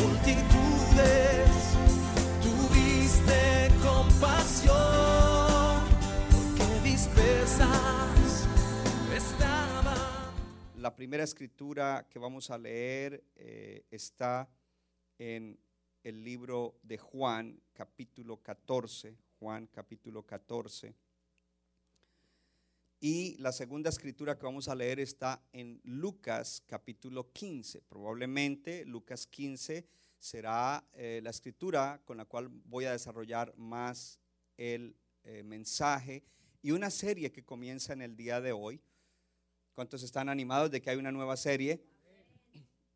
multitudes, tuviste compasión, porque dispersas estaban. La primera escritura que vamos a leer eh, está en el libro de Juan, capítulo 14. Juan, capítulo 14. Y la segunda escritura que vamos a leer está en Lucas, capítulo 15. Probablemente Lucas 15 será eh, la escritura con la cual voy a desarrollar más el eh, mensaje y una serie que comienza en el día de hoy. ¿Cuántos están animados de que hay una nueva serie?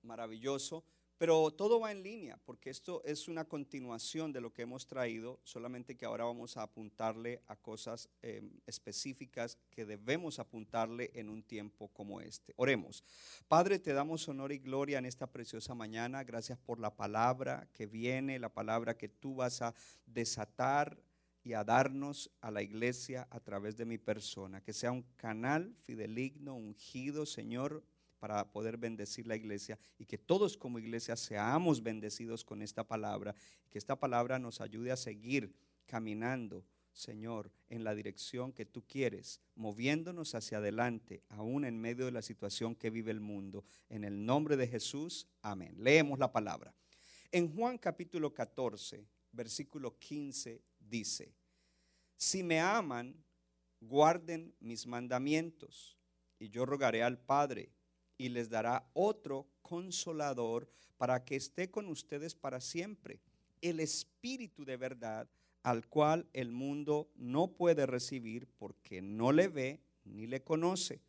Maravilloso. Pero todo va en línea, porque esto es una continuación de lo que hemos traído, solamente que ahora vamos a apuntarle a cosas eh, específicas que debemos apuntarle en un tiempo como este. Oremos. Padre, te damos honor y gloria en esta preciosa mañana. Gracias por la palabra que viene, la palabra que tú vas a desatar y a darnos a la iglesia a través de mi persona. Que sea un canal fideligno, ungido, Señor, para poder bendecir la iglesia y que todos como iglesia seamos bendecidos con esta palabra que esta palabra nos ayude a seguir caminando, Señor, en la dirección que tú quieres, moviéndonos hacia adelante, aún en medio de la situación que vive el mundo. En el nombre de Jesús, amén. Leemos la palabra. En Juan capítulo 14, versículo 15 dice, si me aman, guarden mis mandamientos, y yo rogaré al Padre y les dará otro consolador para que esté con ustedes para siempre, el Espíritu de verdad, al cual el mundo no puede recibir porque no le ve ni le conoce.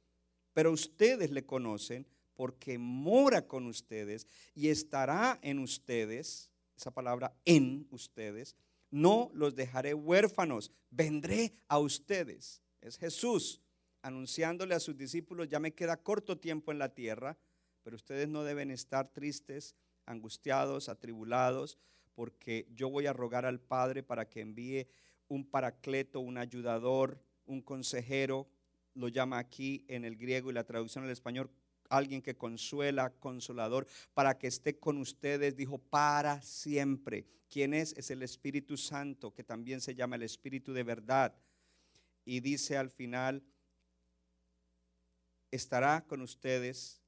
Pero ustedes le conocen porque mora con ustedes y estará en ustedes, esa palabra en ustedes, no los dejaré huérfanos, vendré a ustedes. Es Jesús anunciándole a sus discípulos, ya me queda corto tiempo en la tierra, pero ustedes no deben estar tristes, angustiados, atribulados, porque yo voy a rogar al Padre para que envíe un paracleto, un ayudador, un consejero, lo llama aquí en el griego y la traducción al español, alguien que consuela, consolador, para que esté con ustedes, dijo, para siempre. ¿Quién es? Es el Espíritu Santo, que también se llama el Espíritu de verdad. Y dice al final, estará con ustedes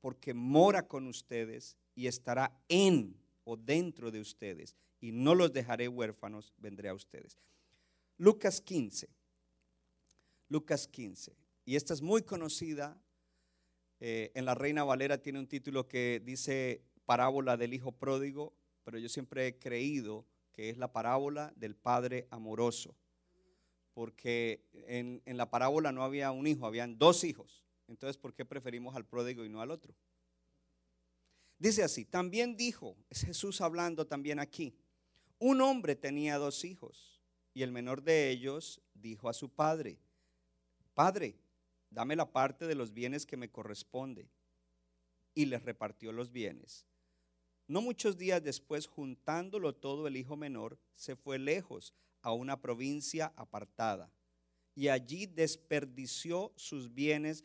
porque mora con ustedes y estará en o dentro de ustedes y no los dejaré huérfanos, vendré a ustedes. Lucas 15. Lucas 15. Y esta es muy conocida. eh, en la Reina Valera tiene un título que dice parábola del hijo pródigo, pero yo siempre he creído que es la parábola del padre amoroso. Porque en, en la parábola no había un hijo, habían dos hijos. Entonces, ¿por qué preferimos al pródigo y no al otro? Dice así, también dijo, es Jesús hablando también aquí, un hombre tenía dos hijos y el menor de ellos dijo a su padre, Padre, dame la parte de los bienes que me corresponde. Y les repartió los bienes. No muchos días después, juntándolo todo, el hijo menor se fue lejos a una provincia apartada y allí desperdició sus bienes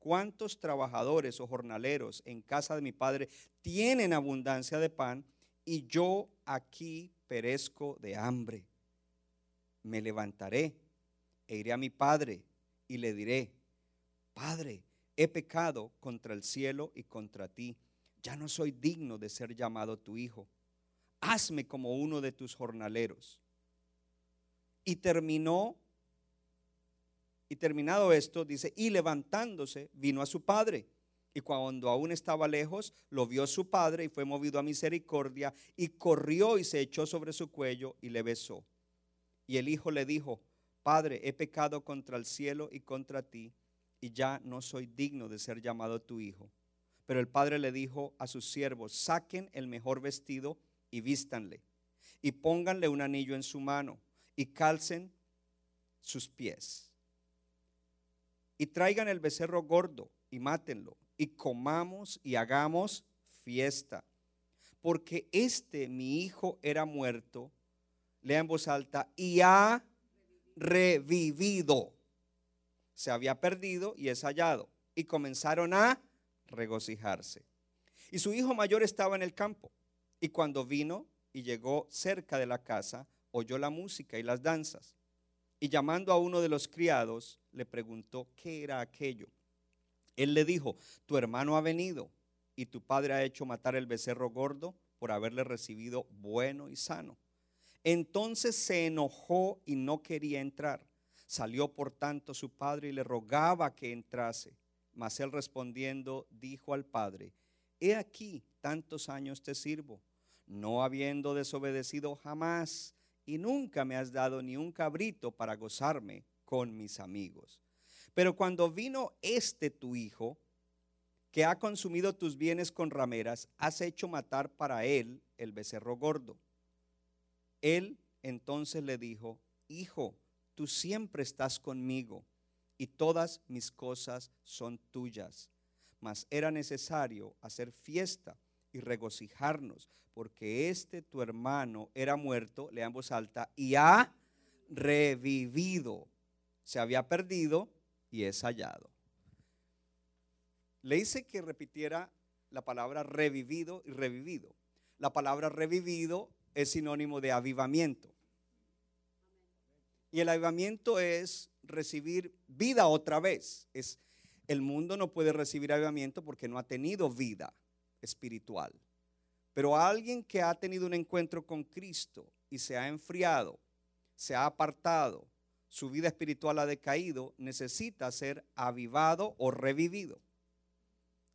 ¿cuántos trabajadores o jornaleros en casa de mi padre tienen abundancia de pan y yo aquí perezco de hambre? Me levantaré e iré a mi padre y le diré, Padre, he pecado contra el cielo y contra ti. Ya no soy digno de ser llamado tu hijo. hazme como uno de tus jornaleros. Y terminó, y terminado esto, dice, y levantándose, vino a su padre. Y cuando aún estaba lejos, lo vio su padre y fue movido a misericordia y corrió y se echó sobre su cuello y le besó. Y el hijo le dijo, Padre, he pecado contra el cielo y contra ti, y ya no soy digno de ser llamado tu hijo. Pero el padre le dijo a sus siervos, saquen el mejor vestido y vístanle, y pónganle un anillo en su mano, y calcen sus pies. Y traigan el becerro gordo y mátenlo, y comamos y hagamos fiesta. Porque este mi hijo era muerto, lea en voz alta, y ha revivido. Se había perdido y es hallado. Y comenzaron a regocijarse. Y su hijo mayor estaba en el campo. Y cuando vino y llegó cerca de la casa, oyó la música y las danzas. Y llamando a uno de los criados, le preguntó qué era aquello. Él le dijo, tu hermano ha venido y tu padre ha hecho matar el becerro gordo por haberle recibido bueno y sano. Entonces se enojó y no quería entrar. Salió por tanto su padre y le rogaba que entrase. Mas él respondiendo dijo al padre, he aquí tantos años te sirvo, no habiendo desobedecido jamás, y nunca me has dado ni un cabrito para gozarme con mis amigos. Pero cuando vino este tu hijo, que ha consumido tus bienes con rameras, has hecho matar para él el becerro gordo. Él entonces le dijo, Hijo, tú siempre estás conmigo y todas mis cosas son tuyas. Mas era necesario hacer fiesta y regocijarnos, porque este tu hermano era muerto, le voz alta, y ha revivido. Se había perdido y es hallado. Le hice que repitiera la palabra revivido y revivido. La palabra revivido es sinónimo de avivamiento. Y el avivamiento es recibir vida otra vez. Es, el mundo no puede recibir avivamiento porque no ha tenido vida espiritual. Pero alguien que ha tenido un encuentro con Cristo y se ha enfriado, se ha apartado, su vida espiritual ha decaído, necesita ser avivado o revivido.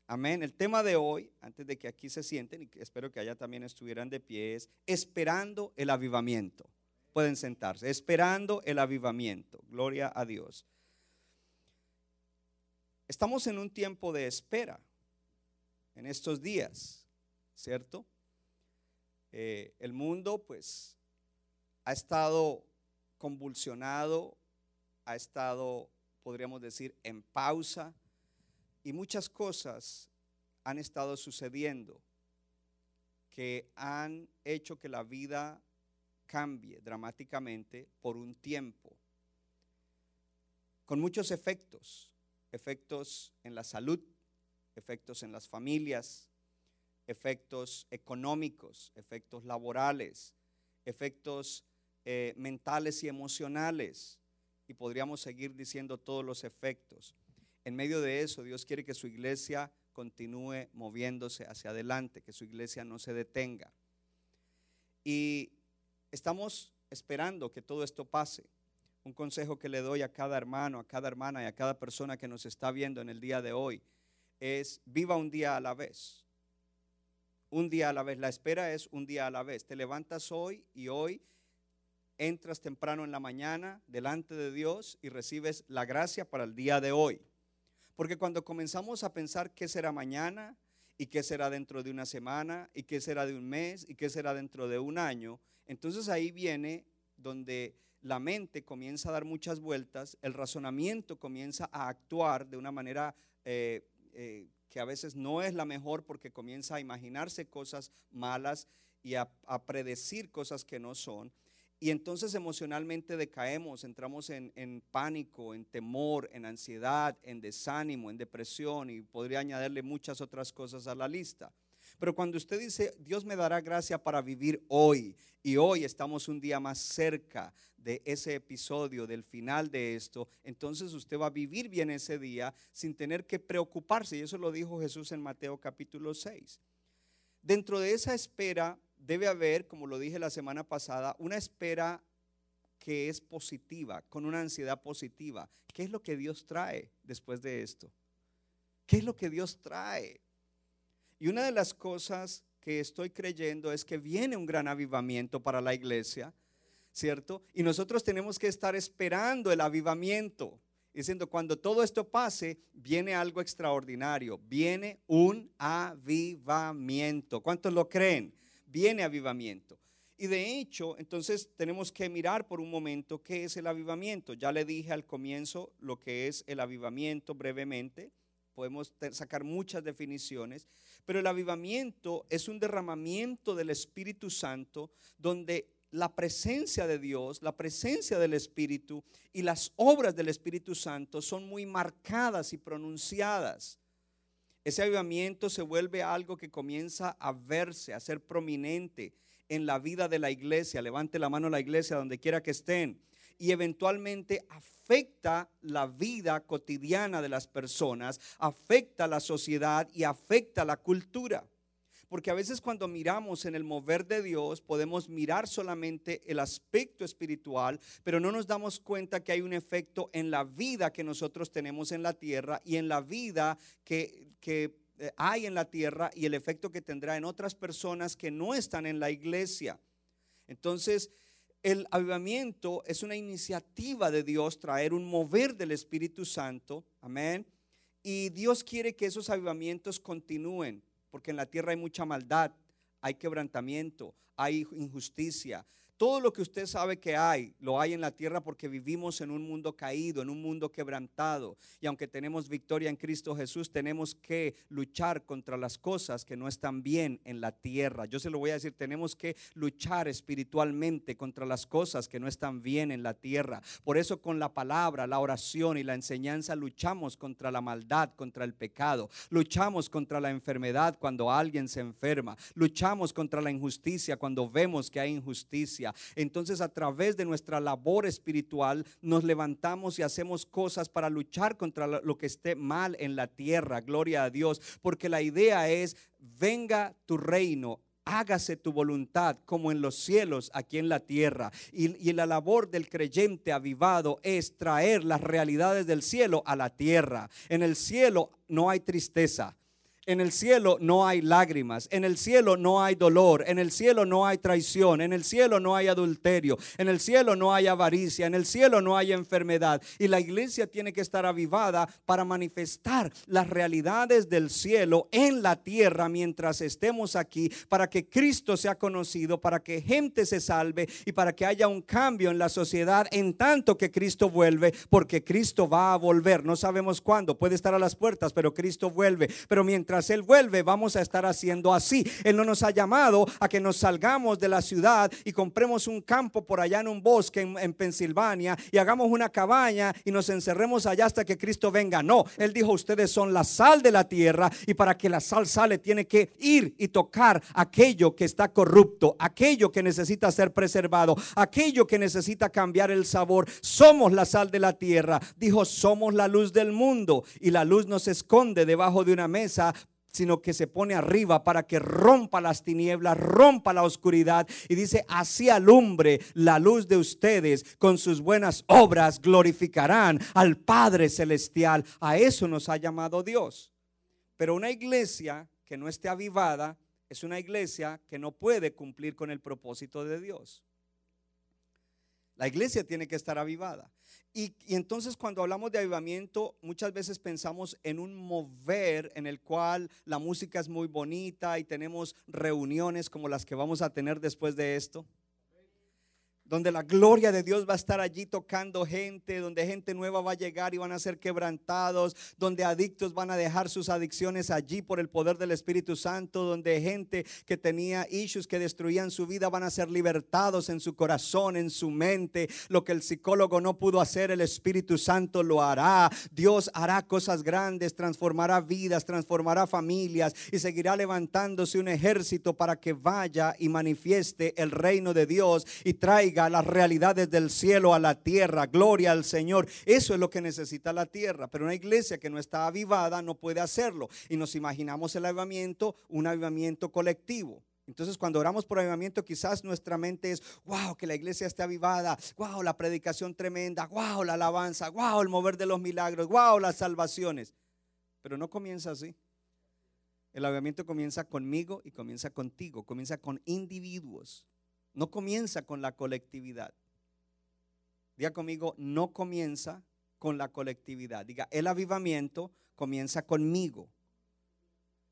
Amén. El tema de hoy, antes de que aquí se sienten, y espero que allá también estuvieran de pie, es esperando el avivamiento. Pueden sentarse, esperando el avivamiento. Gloria a Dios. Estamos en un tiempo de espera en estos días, ¿cierto? Eh, el mundo pues ha estado convulsionado, ha estado, podríamos decir, en pausa y muchas cosas han estado sucediendo que han hecho que la vida cambie dramáticamente por un tiempo, con muchos efectos, efectos en la salud, efectos en las familias, efectos económicos, efectos laborales, efectos eh, mentales y emocionales, y podríamos seguir diciendo todos los efectos. En medio de eso, Dios quiere que su iglesia continúe moviéndose hacia adelante, que su iglesia no se detenga. Y estamos esperando que todo esto pase. Un consejo que le doy a cada hermano, a cada hermana y a cada persona que nos está viendo en el día de hoy es viva un día a la vez. Un día a la vez. La espera es un día a la vez. Te levantas hoy y hoy entras temprano en la mañana delante de Dios y recibes la gracia para el día de hoy. Porque cuando comenzamos a pensar qué será mañana y qué será dentro de una semana y qué será de un mes y qué será dentro de un año, entonces ahí viene donde la mente comienza a dar muchas vueltas, el razonamiento comienza a actuar de una manera eh, eh, que a veces no es la mejor porque comienza a imaginarse cosas malas y a predecir cosas que no son. Y entonces emocionalmente decaemos, entramos en, pánico, en temor, en ansiedad, en desánimo, en depresión y podría añadirle muchas otras cosas a la lista. Pero cuando usted dice, Dios me dará gracia para vivir hoy, y hoy estamos un día más cerca de ese episodio, del final de esto, entonces usted va a vivir bien ese día sin tener que preocuparse. Y eso lo dijo Jesús en Mateo capítulo 6. Dentro de esa espera debe haber, como lo dije la semana pasada, una espera que es positiva, con una ansiedad positiva. ¿Qué es lo que Dios trae después de esto? ¿Qué es lo que Dios trae? Y una de las cosas que estoy creyendo es que viene un gran avivamiento para la iglesia, ¿cierto? Y nosotros tenemos que estar esperando el avivamiento, diciendo, cuando todo esto pase, viene algo extraordinario, viene un avivamiento. ¿Cuántos lo creen? Viene avivamiento. Y de hecho, entonces tenemos que mirar por un momento qué es el avivamiento. Ya le dije al comienzo lo que es el avivamiento brevemente. Podemos sacar muchas definiciones, pero el avivamiento es un derramamiento del Espíritu Santo donde la presencia de Dios, la presencia del Espíritu y las obras del Espíritu Santo son muy marcadas y pronunciadas. Ese avivamiento se vuelve algo que comienza a verse, a ser prominente en la vida de la iglesia. Levante la mano la iglesia donde quiera que estén. Y eventualmente afecta la vida cotidiana de las personas, afecta la sociedad y afecta la cultura. Porque a veces cuando miramos en el mover de Dios podemos mirar solamente el aspecto espiritual, pero no nos damos cuenta que hay un efecto en la vida que nosotros tenemos en la tierra y en la vida que, que eh, hay en la tierra y el efecto que tendrá en otras personas que no están en la iglesia. Entonces, el avivamiento es una iniciativa de Dios traer un mover del Espíritu Santo. Amén. Y Dios quiere que esos avivamientos continúen, porque en la tierra hay mucha maldad, hay quebrantamiento, hay injusticia, todo lo que usted sabe que hay, lo hay en la tierra porque vivimos en un mundo caído, en un mundo quebrantado. Y aunque tenemos victoria en Cristo Jesús, tenemos que luchar contra las cosas que no están bien en la tierra. Yo se lo voy a decir, tenemos que luchar espiritualmente contra las cosas que no están bien en la tierra. Por eso con la palabra, la oración y la enseñanza luchamos contra la maldad, contra el pecado. Luchamos contra la enfermedad cuando alguien se enferma. Luchamos contra la injusticia cuando vemos que hay injusticia. Entonces a través de nuestra labor espiritual nos levantamos y hacemos cosas para luchar contra lo que esté mal en la tierra. Gloria a Dios. Porque la idea es, venga tu reino, hágase tu voluntad como en los cielos, aquí en la tierra. Y, y, la labor del creyente avivado es traer las realidades del cielo a la tierra. En el cielo no hay tristeza. En el cielo no hay lágrimas, en el cielo no hay dolor, en el cielo no hay traición, en el cielo no hay adulterio, en el cielo no hay avaricia, en el cielo no hay enfermedad. Y la iglesia tiene que estar avivada para manifestar las realidades del cielo en la tierra mientras estemos aquí, para que Cristo sea conocido, para que gente se salve y para que haya un cambio en la sociedad en tanto que Cristo vuelve, porque Cristo va a volver. No sabemos cuándo, puede estar a las puertas, pero Cristo vuelve. Pero mientras él vuelve, vamos a estar haciendo así. Él no nos ha llamado a que nos salgamos de la ciudad y compremos un campo por allá en un bosque en, en Pensilvania y hagamos una cabaña y nos encerremos allá hasta que Cristo venga. No, Él dijo, ustedes son la sal de la tierra y para que la sal sale tiene que ir y tocar aquello que está corrupto, aquello que necesita ser preservado, aquello que necesita cambiar el sabor. Somos la sal de la tierra. Dijo, somos la luz del mundo y la luz no se esconde debajo de una mesa sino que se pone arriba para que rompa las tinieblas, rompa la oscuridad. Y dice, así alumbre la luz de ustedes con sus buenas obras, glorificarán al Padre Celestial. A eso nos ha llamado Dios. Pero una iglesia que no esté avivada es una iglesia que no puede cumplir con el propósito de Dios. La iglesia tiene que estar avivada. Y, entonces cuando hablamos de avivamiento, muchas veces pensamos en un mover en el cual la música es muy bonita y tenemos reuniones como las que vamos a tener después de esto donde la gloria de Dios va a estar allí tocando gente, donde gente nueva va a llegar y van a ser quebrantados, donde adictos van a dejar sus adicciones allí por el poder del Espíritu Santo, donde gente que tenía issues que destruían su vida van a ser libertados en su corazón, en su mente. Lo que el psicólogo no pudo hacer, el Espíritu Santo lo hará. Dios hará cosas grandes, transformará vidas, transformará familias y seguirá levantándose un ejército para que vaya y manifieste el reino de Dios y traiga las realidades del cielo a la tierra. Gloria al Señor. Eso es lo que necesita la tierra. Pero una iglesia que no está avivada no puede hacerlo. Y nos imaginamos el avivamiento, un avivamiento colectivo. Entonces cuando oramos por avivamiento quizás nuestra mente es, wow, que la iglesia esté avivada, wow, la predicación tremenda, wow, la alabanza, wow, el mover de los milagros, wow, las salvaciones. Pero no comienza así. El avivamiento comienza conmigo y comienza contigo, comienza con individuos, no comienza con la colectividad. Diga conmigo, no comienza con la colectividad. Diga, el avivamiento comienza conmigo.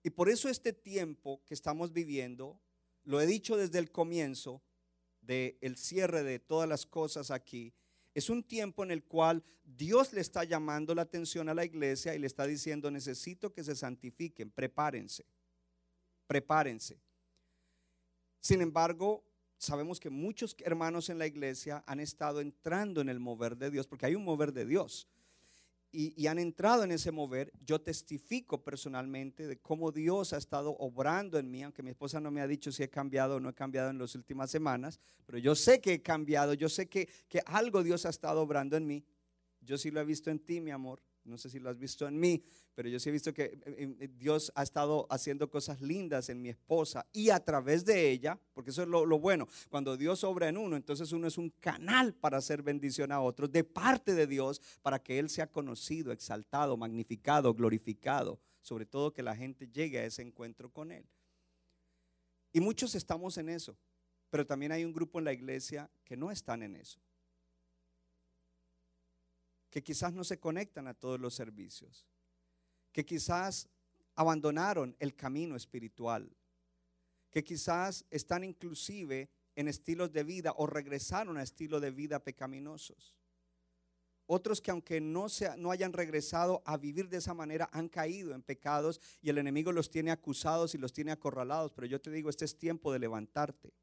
Y por eso este tiempo que estamos viviendo, lo he dicho desde el comienzo del el cierre de todas las cosas aquí, es un tiempo en el cual Dios le está llamando la atención a la iglesia y le está diciendo, necesito que se santifiquen, prepárense, prepárense. Sin embargo, sabemos que muchos hermanos en la iglesia han estado entrando en el mover de Dios, porque hay un mover de Dios. Y, han entrado en ese mover. Yo testifico personalmente de cómo Dios ha estado obrando en mí, aunque mi esposa no me ha dicho si he cambiado o no he cambiado en las últimas semanas, pero yo sé que he cambiado, yo sé que, algo Dios ha estado obrando en mí. Yo sí lo he visto en ti, mi amor. No sé si lo has visto en mí, pero yo sí he visto que eh, eh, Dios ha estado haciendo cosas lindas en mi esposa y a través de ella, porque eso es lo, bueno, cuando Dios obra en uno, entonces uno es un canal para hacer bendición a otros de parte de Dios para que Él sea conocido, exaltado, magnificado, glorificado, sobre todo que la gente llegue a ese encuentro con Él. Y muchos estamos en eso, pero también hay un grupo en la iglesia que no están en eso que quizás no se conectan a todos los servicios, que quizás abandonaron el camino espiritual, que quizás están inclusive en estilos de vida o regresaron a estilos de vida pecaminosos. Otros que aunque no, no hayan regresado a vivir de esa manera, han caído en pecados y el enemigo los tiene acusados y los tiene acorralados. Pero yo te digo, este es tiempo de levantarte.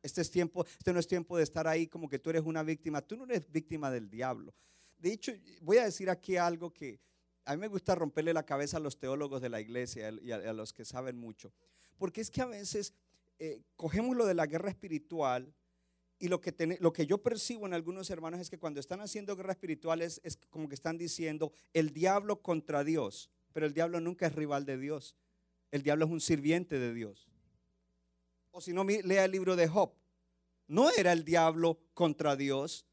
Este es tiempo, este no es tiempo de estar ahí como que tú eres una víctima. Tú no eres víctima del diablo. De hecho, voy a decir aquí algo que a mí me gusta romperle la cabeza a los teólogos de la iglesia y a, los que saben mucho. Porque es que a veces eh, cogemos lo de la guerra espiritual y lo que, lo que yo percibo en algunos hermanos es que cuando están haciendo guerra espiritual es, es como que están diciendo el diablo contra Dios. Pero el diablo nunca es rival de Dios. El diablo es un sirviente de Dios. O si no, lea el libro de Job. No era el diablo contra Dios,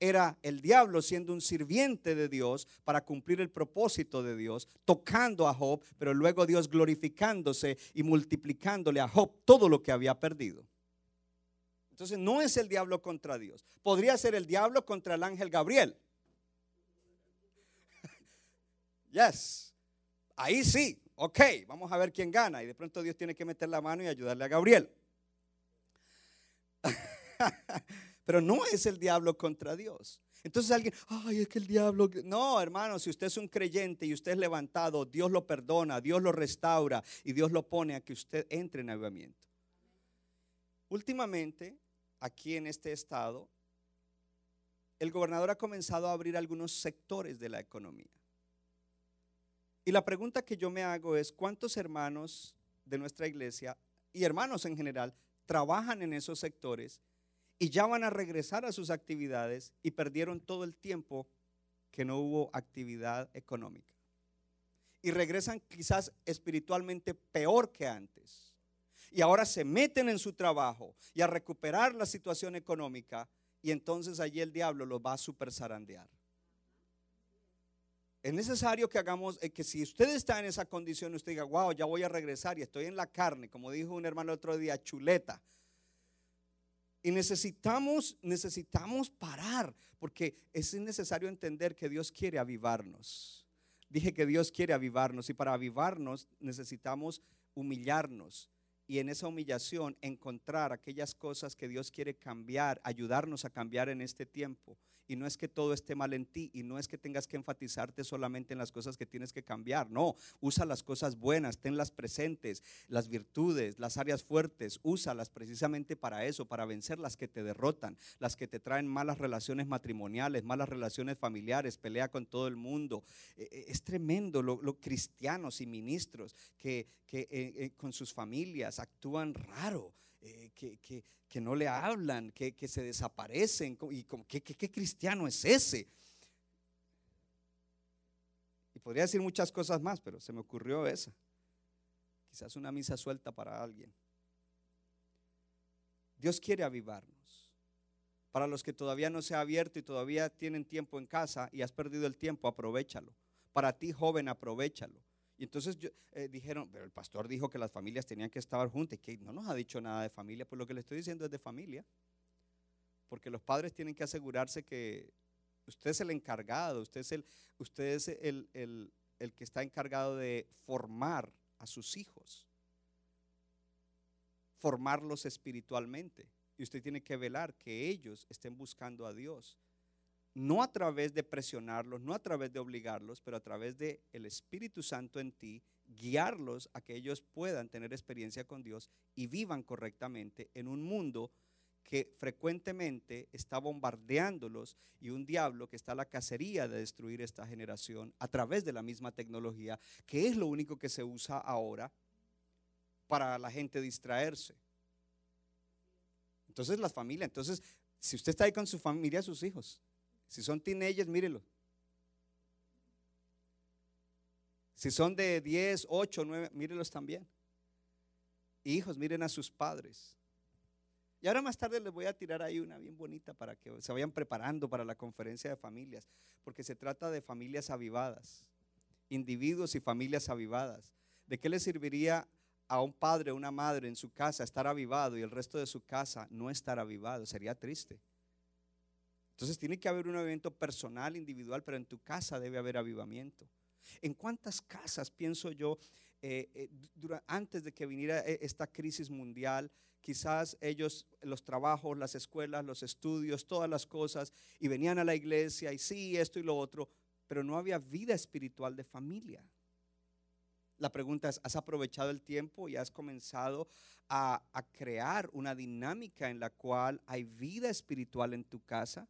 era el diablo siendo un sirviente de Dios para cumplir el propósito de Dios, tocando a Job, pero luego Dios glorificándose y multiplicándole a Job todo lo que había perdido. Entonces no es el diablo contra Dios. Podría ser el diablo contra el ángel Gabriel. yes. Ahí sí. Ok, vamos a ver quién gana. Y de pronto Dios tiene que meter la mano y ayudarle a Gabriel. pero no es el diablo contra Dios. Entonces alguien, ay, es que el diablo... No, hermano, si usted es un creyente y usted es levantado, Dios lo perdona, Dios lo restaura y Dios lo pone a que usted entre en avivamiento. Últimamente, aquí en este estado, el gobernador ha comenzado a abrir algunos sectores de la economía. Y la pregunta que yo me hago es, ¿cuántos hermanos de nuestra iglesia y hermanos en general trabajan en esos sectores y ya van a regresar a sus actividades y perdieron todo el tiempo que no hubo actividad económica. Y regresan quizás espiritualmente peor que antes. Y ahora se meten en su trabajo y a recuperar la situación económica y entonces allí el diablo los va a super zarandear. Es necesario que hagamos, eh, que si usted está en esa condición, usted diga, wow, ya voy a regresar y estoy en la carne, como dijo un hermano el otro día, chuleta y necesitamos, necesitamos parar, porque es necesario entender que Dios quiere avivarnos. Dije que Dios quiere avivarnos y para avivarnos necesitamos humillarnos y en esa humillación encontrar aquellas cosas que Dios quiere cambiar, ayudarnos a cambiar en este tiempo. Y no es que todo esté mal en ti y no es que tengas que enfatizarte solamente en las cosas que tienes que cambiar. No, usa las cosas buenas, tenlas presentes, las virtudes, las áreas fuertes, úsalas precisamente para eso, para vencer las que te derrotan, las que te traen malas relaciones matrimoniales, malas relaciones familiares, pelea con todo el mundo. E, e, es tremendo lo, cristianos y ministros que, que eh, eh, con sus familias actúan raro eh, que, no le hablan, que, se desaparecen. ¿Y ¿qué, qué, cristiano es ese? Y podría decir muchas cosas más, pero se me ocurrió esa. Quizás una misa suelta para alguien. Dios quiere avivarnos. Para los que todavía no se ha abierto y todavía tienen tiempo en casa y has perdido el tiempo, aprovechalo. Para ti, joven, aprovechalo. Y entonces eh, dijeron, pero el pastor dijo que las familias tenían que estar juntas, que no nos ha dicho nada de familia, pues lo que le estoy diciendo es de familia. Porque los padres tienen que asegurarse que usted es el encargado, usted es el, usted es el, el que está encargado de formar a sus hijos, formarlos espiritualmente. Y usted tiene que velar que ellos estén buscando a Dios, no a través de presionarlos, no a través de obligarlos, pero a través de el Espíritu Santo en ti, guiarlos a que ellos puedan tener experiencia con Dios y vivan correctamente en un mundo que frecuentemente está bombardeándolos y un diablo que está a la cacería de destruir esta generación a través de la misma tecnología, que es lo único que se usa ahora para la gente distraerse. Entonces las familias, entonces si usted está ahí con su familia, sus hijos, si son teenagers, mírelo. Si son de 10, 8, 9, mírelos también. Hijos, miren a sus padres. Y ahora más tarde les voy a tirar ahí una bien bonita para que se vayan preparando para la conferencia de familias, porque se trata de familias avivadas, individuos y familias avivadas. ¿De qué le serviría a un padre o una madre en su casa estar avivado y el resto de su casa no estar avivado? Sería triste. Entonces tiene que haber un evento personal, individual, pero en tu casa debe haber avivamiento. ¿En cuántas casas, pienso yo, eh, eh, antes de que viniera eh, esta crisis mundial, quizás ellos, los trabajos, las escuelas, los estudios, todas las cosas, y venían a la iglesia y sí, esto y lo otro, pero no había vida espiritual de familia. La pregunta es, ¿has aprovechado el tiempo y has comenzado a, a crear una dinámica en la cual hay vida espiritual en tu casa?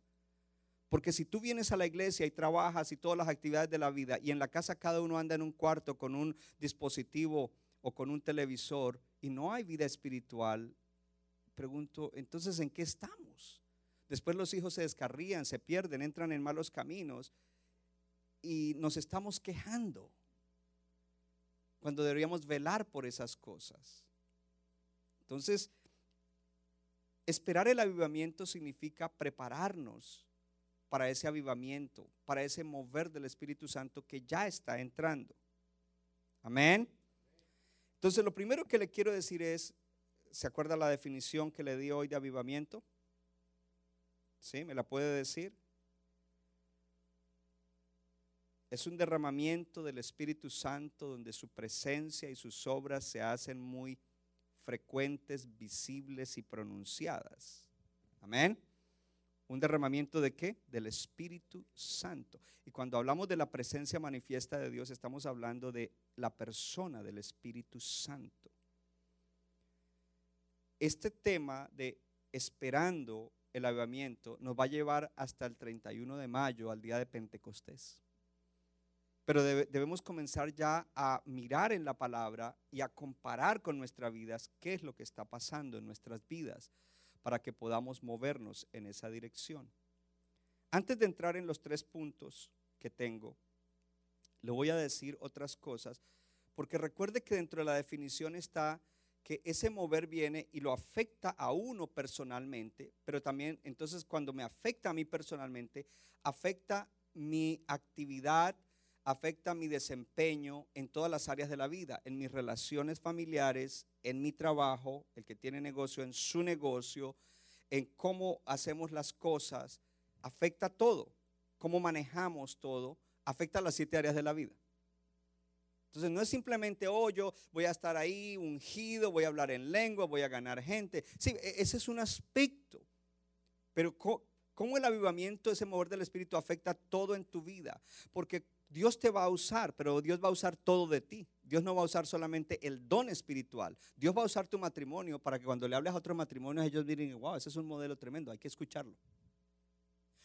Porque si tú vienes a la iglesia y trabajas y todas las actividades de la vida y en la casa cada uno anda en un cuarto con un dispositivo o con un televisor y no hay vida espiritual, pregunto, entonces ¿en qué estamos? Después los hijos se descarrían, se pierden, entran en malos caminos y nos estamos quejando cuando deberíamos velar por esas cosas. Entonces, esperar el avivamiento significa prepararnos para ese avivamiento, para ese mover del Espíritu Santo que ya está entrando. Amén. Entonces, lo primero que le quiero decir es, ¿se acuerda la definición que le di hoy de avivamiento? ¿Sí? ¿Me la puede decir? Es un derramamiento del Espíritu Santo donde su presencia y sus obras se hacen muy frecuentes, visibles y pronunciadas. Amén. ¿Un derramamiento de qué? Del Espíritu Santo. Y cuando hablamos de la presencia manifiesta de Dios, estamos hablando de la persona del Espíritu Santo. Este tema de esperando el avivamiento nos va a llevar hasta el 31 de mayo, al día de Pentecostés. Pero debemos comenzar ya a mirar en la palabra y a comparar con nuestras vidas qué es lo que está pasando en nuestras vidas para que podamos movernos en esa dirección. Antes de entrar en los tres puntos que tengo, le voy a decir otras cosas, porque recuerde que dentro de la definición está que ese mover viene y lo afecta a uno personalmente, pero también entonces cuando me afecta a mí personalmente, afecta mi actividad, afecta mi desempeño en todas las áreas de la vida, en mis relaciones familiares, en mi trabajo, el que tiene negocio, en su negocio, en cómo hacemos las cosas, afecta todo, cómo manejamos todo, afecta las siete áreas de la vida. Entonces no es simplemente, oh, yo voy a estar ahí ungido, voy a hablar en lengua, voy a ganar gente. Sí, e-, ese es un aspecto. Pero ¿cómo el avivamiento, ese mover del Espíritu afecta todo en tu vida? Porque Dios te va a usar, pero Dios va a usar todo de ti. Dios no va a usar solamente el don espiritual. Dios va a usar tu matrimonio para que cuando le hables a otros matrimonios ellos miren, wow, ese es un modelo tremendo, hay que escucharlo.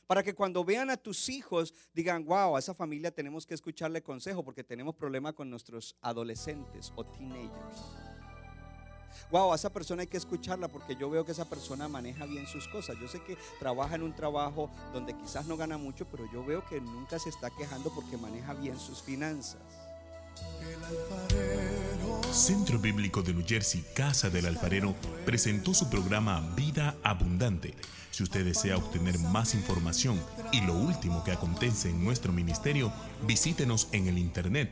Para que cuando vean a tus hijos digan, wow, a esa familia tenemos que escucharle consejo porque tenemos problema con nuestros adolescentes o teenagers wow, a esa persona hay que escucharla porque yo veo que esa persona maneja bien sus cosas. Yo sé que trabaja en un trabajo donde quizás no gana mucho, pero yo veo que nunca se está quejando porque maneja bien sus finanzas. Centro Bíblico de New Jersey, Casa del Alfarero, presentó su programa Vida Abundante. Si usted desea obtener más información y lo último que acontece en nuestro ministerio, visítenos en el internet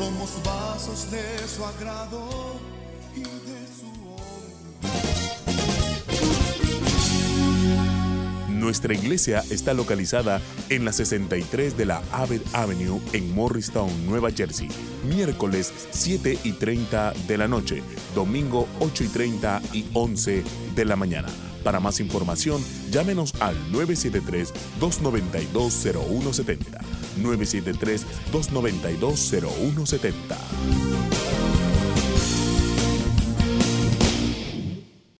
Somos vasos de su agrado y de su Nuestra iglesia está localizada en la 63 de la Abbott Avenue en Morristown, Nueva Jersey. Miércoles 7 y 30 de la noche, domingo 8 y 30 y 11 de la mañana. Para más información, llámenos al 973-292-0170. 973-292-0170.